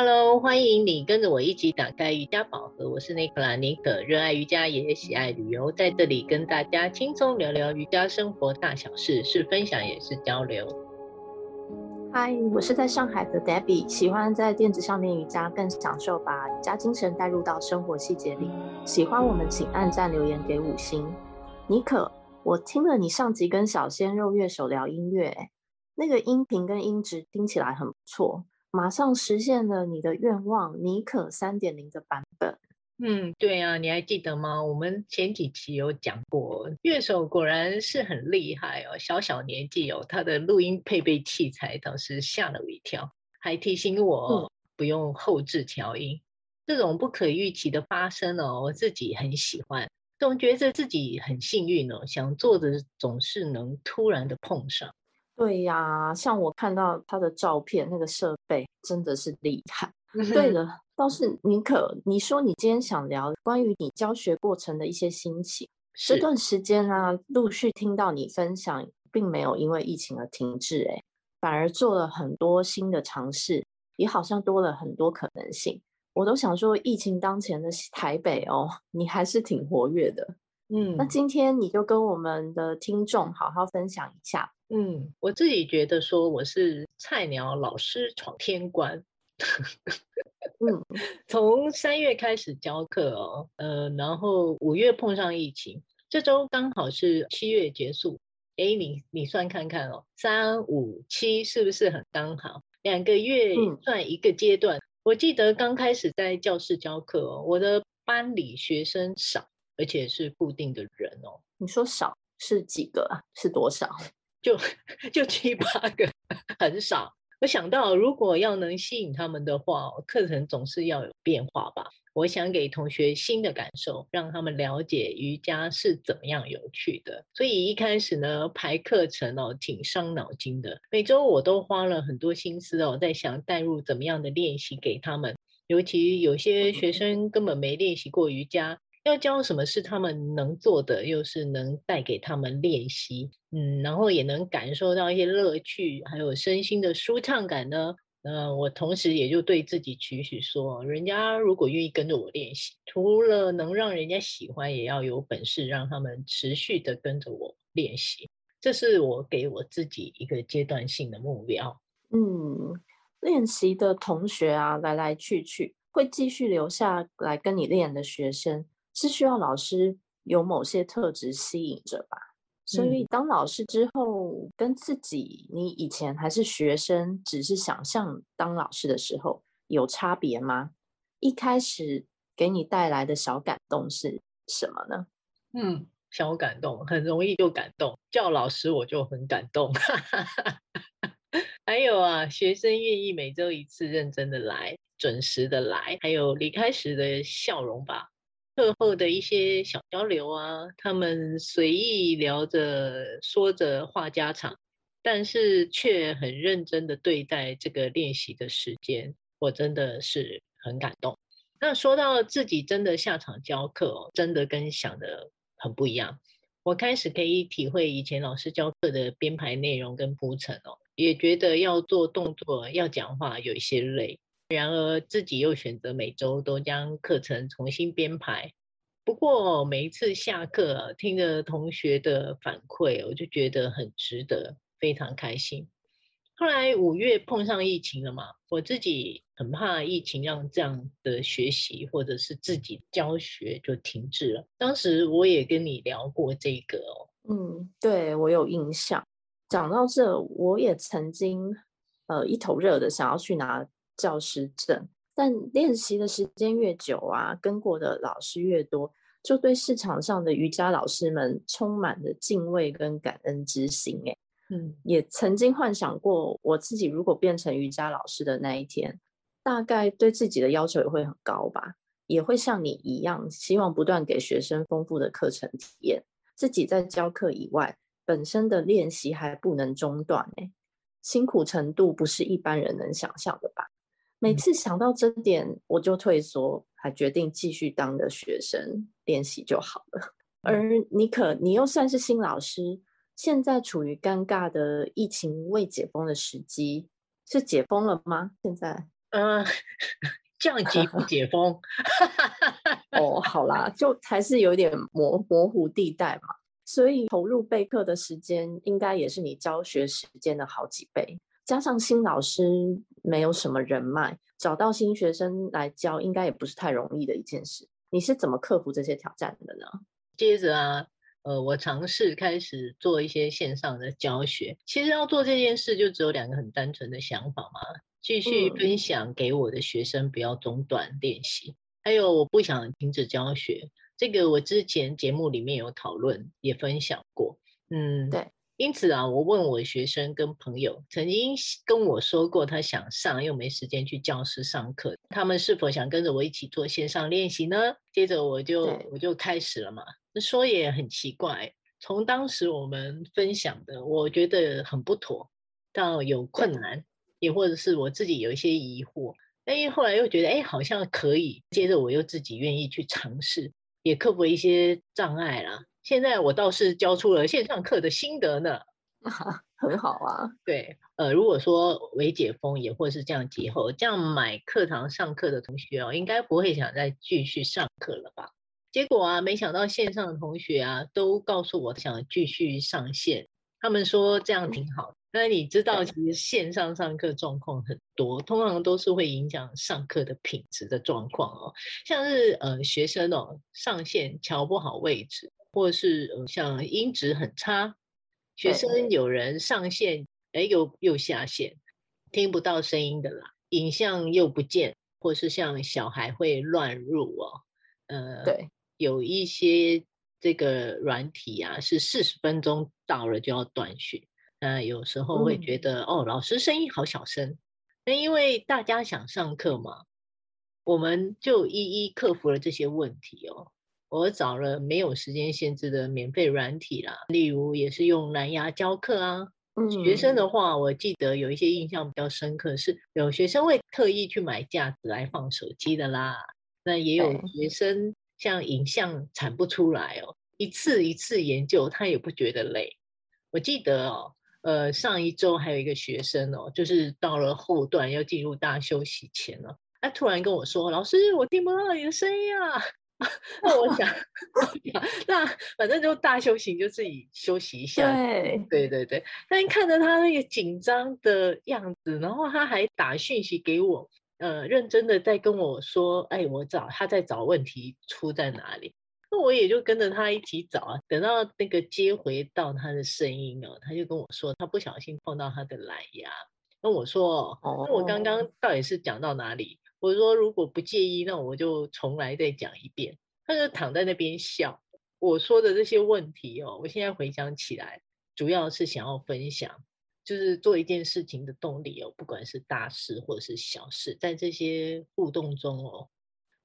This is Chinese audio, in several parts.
Hello，欢迎你跟着我一起打开瑜伽宝盒。我是尼可拉妮可，热爱瑜伽也喜爱旅游，在这里跟大家轻松聊聊瑜伽生活大小事，是分享也是交流。嗨，我是在上海的 Debbie，喜欢在垫子上面瑜伽，更享受把瑜伽精神带入到生活细节里。喜欢我们请按赞留言给五星。妮可，我听了你上集跟小鲜肉乐手聊音乐，那个音频跟音质听起来很不错。马上实现了你的愿望，尼可三点零的版本。嗯，对啊，你还记得吗？我们前几期有讲过，乐手果然是很厉害哦，小小年纪哦，他的录音配备器材倒是吓了我一跳，还提醒我不用后置调音。嗯。这种不可预期的发生哦，我自己很喜欢，总觉得自己很幸运哦，想做的总是能突然的碰上。对呀，像我看到他的照片，那个设备真的是厉害。对了，倒是妮可，你说你今天想聊关于你教学过程的一些心情。这段时间呢、啊，陆续听到你分享，并没有因为疫情而停滞，哎，反而做了很多新的尝试，也好像多了很多可能性。我都想说，疫情当前的台北哦，你还是挺活跃的。嗯，那今天你就跟我们的听众好好分享一下。嗯，我自己觉得说我是菜鸟老师闯天关。嗯，从三月开始教课哦，呃，然后五月碰上疫情，这周刚好是七月结束。哎，你你算看看哦，三五七是不是很刚好？两个月算一个阶段。嗯。我记得刚开始在教室教课哦，我的班里学生少。而且是固定的人哦。你说少是几个啊？是多少？就 就七八个，很少。我想到，如果要能吸引他们的话，课程总是要有变化吧。我想给同学新的感受，让他们了解瑜伽是怎么样有趣的。所以一开始呢，排课程哦，挺伤脑筋的。每周我都花了很多心思哦，在想带入怎么样的练习给他们。尤其有些学生根本没练习过瑜伽。要教什么是他们能做的，又是能带给他们练习，嗯，然后也能感受到一些乐趣，还有身心的舒畅感呢。呃，我同时也就对自己期许说，人家如果愿意跟着我练习，除了能让人家喜欢，也要有本事让他们持续的跟着我练习。这是我给我自己一个阶段性的目标。嗯，练习的同学啊，来来去去，会继续留下来跟你练的学生。是需要老师有某些特质吸引着吧？所以当老师之后，跟自己你以前还是学生，只是想象当老师的时候有差别吗？一开始给你带来的小感动是什么呢？嗯，小感动很容易就感动，叫老师我就很感动。还有啊，学生愿意每周一次认真的来，准时的来，还有离开时的笑容吧。课后的一些小交流啊，他们随意聊着、说着话家常，但是却很认真的对待这个练习的时间，我真的是很感动。那说到自己真的下场教课哦，真的跟想的很不一样。我开始可以体会以前老师教课的编排内容跟铺陈哦，也觉得要做动作、要讲话有一些累。然而自己又选择每周都将课程重新编排。不过每一次下课听着同学的反馈，我就觉得很值得，非常开心。后来五月碰上疫情了嘛，我自己很怕疫情让这样的学习或者是自己教学就停滞了。当时我也跟你聊过这个哦，嗯，对，我有印象。讲到这，我也曾经呃一头热的想要去拿。教师证，但练习的时间越久啊，跟过的老师越多，就对市场上的瑜伽老师们充满了敬畏跟感恩之心。哎，嗯，也曾经幻想过，我自己如果变成瑜伽老师的那一天，大概对自己的要求也会很高吧，也会像你一样，希望不断给学生丰富的课程体验。自己在教课以外，本身的练习还不能中断。哎，辛苦程度不是一般人能想象的吧？每次想到这点，我就退缩，还决定继续当个学生练习就好了。而你可，你又算是新老师，现在处于尴尬的疫情未解封的时机，是解封了吗？现在嗯、呃，降级不解封。哦，好啦，就还是有点模模糊地带嘛。所以投入备课的时间，应该也是你教学时间的好几倍。加上新老师没有什么人脉，找到新学生来教，应该也不是太容易的一件事。你是怎么克服这些挑战的呢？接着啊，呃，我尝试开始做一些线上的教学。其实要做这件事，就只有两个很单纯的想法嘛：继续分享给我的学生，不要中断练习；还有，我不想停止教学。这个我之前节目里面有讨论，也分享过。嗯，对。因此啊，我问我学生跟朋友，曾经跟我说过他想上又没时间去教室上课，他们是否想跟着我一起做线上练习呢？接着我就我就开始了嘛。说也很奇怪，从当时我们分享的，我觉得很不妥，到有困难，也或者是我自己有一些疑惑，哎，后来又觉得哎好像可以，接着我又自己愿意去尝试，也克服一些障碍啦。现在我倒是教出了线上课的心得呢，很好啊。对，呃，如果说微解封也或是这样节后，这样买课堂上课的同学哦，应该不会想再继续上课了吧？结果啊，没想到线上的同学啊，都告诉我想继续上线，他们说这样挺好。那你知道，其实线上上课状况很多，通常都是会影响上课的品质的状况哦，像是呃学生哦上线瞧不好位置。或是像音质很差，学生有人上线，哎，又又下线，听不到声音的啦，影像又不见，或是像小孩会乱入哦，呃，对，有一些这个软体啊，是四十分钟到了就要断讯，那有时候会觉得、嗯、哦，老师声音好小声，那因为大家想上课嘛，我们就一一克服了这些问题哦。我找了没有时间限制的免费软体啦，例如也是用蓝牙教课啊。嗯，学生的话，我记得有一些印象比较深刻，是有学生会特意去买架子来放手机的啦。那也有学生像影像产不出来哦，一次一次研究他也不觉得累。我记得哦，呃，上一周还有一个学生哦，就是到了后段要进入大休息前了，他突然跟我说：“老师，我听不到你的声音啊。” 那 我想，那反正就大修行，就自己休息一下。对，对对对。但看着他那个紧张的样子，然后他还打讯息给我，呃，认真的在跟我说：“哎，我找他在找问题出在哪里。”那我也就跟着他一起找啊。等到那个接回到他的声音哦，他就跟我说，他不小心碰到他的蓝牙。那我说：“哦，那我刚刚到底是讲到哪里？”我说如果不介意，那我就重来再讲一遍。他就躺在那边笑。我说的这些问题哦，我现在回想起来，主要是想要分享，就是做一件事情的动力哦，不管是大事或者是小事，在这些互动中哦，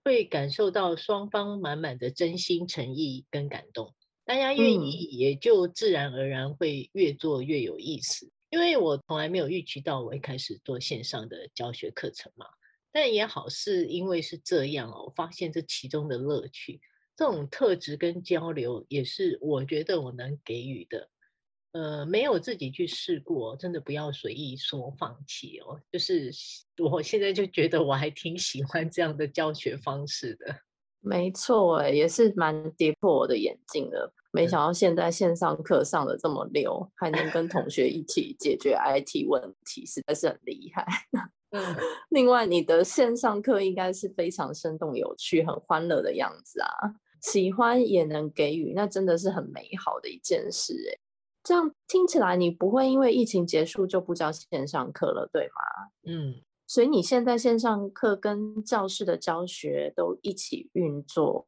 会感受到双方满满的真心诚意跟感动。大家愿意，也就自然而然会越做越有意思。嗯。因为我从来没有预期到我会开始做线上的教学课程嘛。但也好，是因为是这样哦，我发现这其中的乐趣，这种特质跟交流，也是我觉得我能给予的。呃，没有自己去试过，真的不要随意说放弃哦。就是我现在就觉得我还挺喜欢这样的教学方式的。没错，哎，也是蛮跌破我的眼镜的。没想到现在线上课上的这么溜，还能跟同学一起解决 IT 问题，实在是很厉害。嗯，另外，你的线上课应该是非常生动、有趣、很欢乐的样子啊！喜欢也能给予，那真的是很美好的一件事哎。这样听起来，你不会因为疫情结束就不教线上课了，对吗？嗯，所以你现在线上课跟教室的教学都一起运作。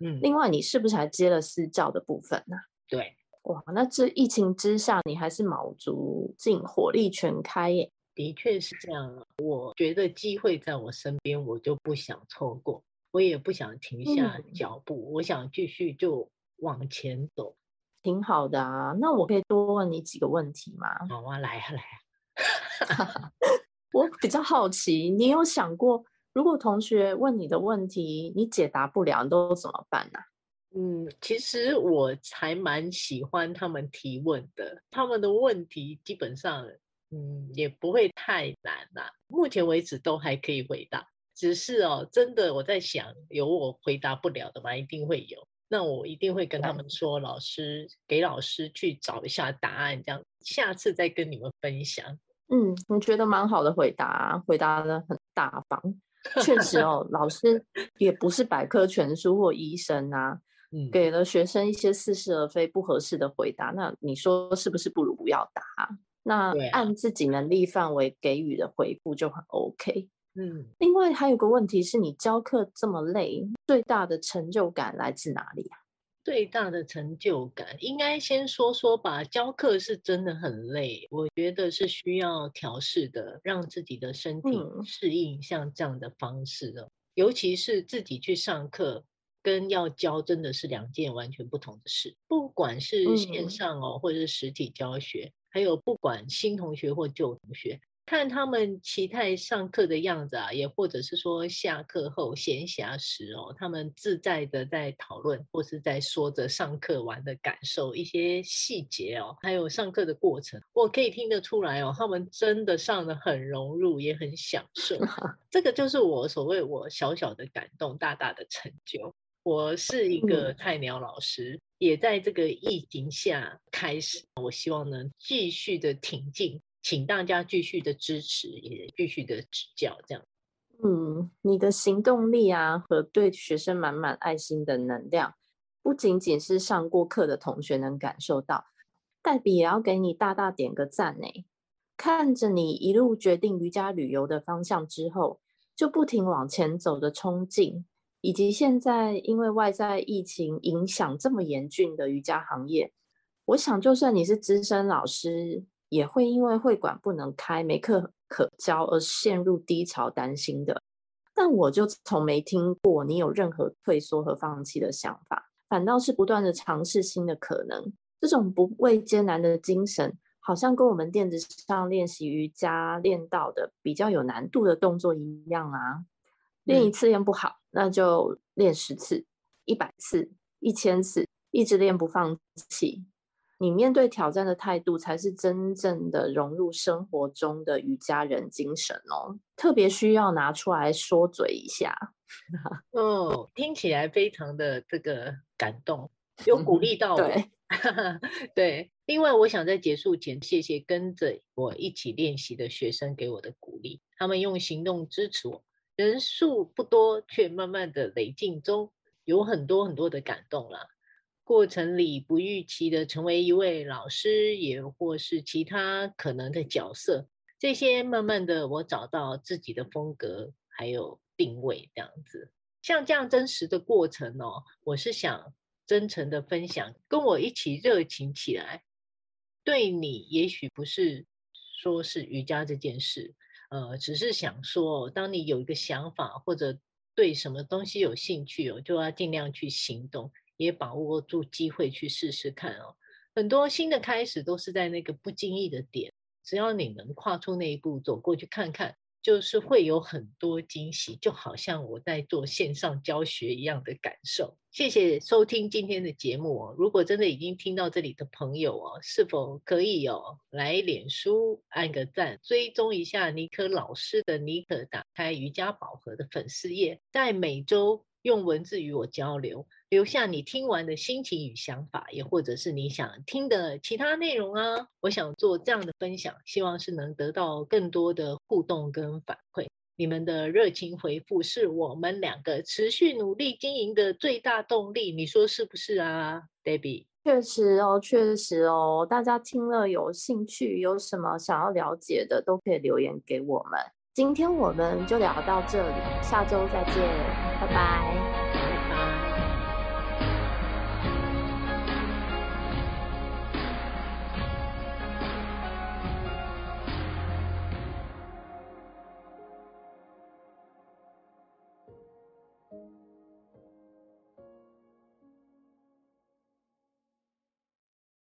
嗯，另外，你是不是还接了私教的部分呢？对，哇，那这疫情之下，你还是卯足劲、火力全开耶。的确是这样，我觉得机会在我身边，我就不想错过，我也不想停下脚步，嗯、我想继续就往前走，挺好的啊。那我可以多问你几个问题吗？好啊，来啊来啊。我比较好奇，你有想过，如果同学问你的问题，你解答不了，你都怎么办呢、啊？嗯，其实我还蛮喜欢他们提问的，他们的问题基本上。嗯，也不会太难啦。目前为止都还可以回答，只是哦，真的我在想，有我回答不了的吗？一定会有。那我一定会跟他们说，老师给老师去找一下答案，这样下次再跟你们分享。嗯，你觉得蛮好的回答，回答的很大方。确实哦，老师也不是百科全书或医生啊，嗯，给了学生一些似是而非、不合适的回答，那你说是不是不如不要答？那按自己能力范围给予的回复就很 OK。嗯，另外还有个问题是你教课这么累，最大的成就感来自哪里啊？最大的成就感应该先说说吧。教课是真的很累，我觉得是需要调试的，让自己的身体适应像这样的方式哦。嗯、尤其是自己去上课跟要教，真的是两件完全不同的事。不管是线上哦，或者是实体教学，还有不管新同学或旧同学。看他们期待上课的样子啊，也或者是说下课后闲暇时哦，他们自在的在讨论或是在说着上课完的感受，一些细节哦，还有上课的过程，我可以听得出来哦，他们真的上的很融入，也很享受。这个就是我所谓我小小的感动，大大的成就。我是一个菜鸟老师，也在这个疫情下开始，我希望能继续的挺进。请大家继续的支持，也继续的指教，这样。嗯，你的行动力啊，和对学生满满爱心的能量，不仅仅是上过课的同学能感受到，黛比也要给你大大点个赞呢。看着你一路决定瑜伽旅游的方向之后，就不停往前走的冲劲，以及现在因为外在疫情影响这么严峻的瑜伽行业，我想就算你是资深老师。也会因为会馆不能开、没课可教而陷入低潮，担心的。但我就从没听过你有任何退缩和放弃的想法，反倒是不断的尝试新的可能。这种不畏艰难的精神，好像跟我们垫子上练习瑜伽练到的比较有难度的动作一样啊。练一次练不好，那就练十次、一百次、一千次，一直练不放弃。你面对挑战的态度，才是真正的融入生活中的瑜伽人精神哦。特别需要拿出来说嘴一下。哦，听起来非常的这个感动，有鼓励 到我。对，对。另外，我想在结束前，谢谢跟着我一起练习的学生给我的鼓励，他们用行动支持我，人数不多，却慢慢的累进中，有很多很多的感动了。过程里不预期的成为一位老师，也或是其他可能的角色，这些慢慢的我找到自己的风格，还有定位这样子。像这样真实的过程哦，我是想真诚的分享，跟我一起热情起来。对你也许不是说是瑜伽这件事，呃，只是想说，当你有一个想法或者对什么东西有兴趣哦，就要尽量去行动。也把握住机会去试试看哦，很多新的开始都是在那个不经意的点，只要你能跨出那一步，走过去看看，就是会有很多惊喜，就好像我在做线上教学一样的感受。谢谢收听今天的节目哦，如果真的已经听到这里的朋友哦，是否可以哦来脸书按个赞，追踪一下尼可老师的尼可打开瑜伽宝盒的粉丝页，在每周用文字与我交流。留下你听完的心情与想法，也或者是你想听的其他内容啊。我想做这样的分享，希望是能得到更多的互动跟反馈。你们的热情回复是我们两个持续努力经营的最大动力，你说是不是啊，Debbie？确实哦，确实哦，大家听了有兴趣，有什么想要了解的，都可以留言给我们。今天我们就聊到这里，下周再见，拜拜。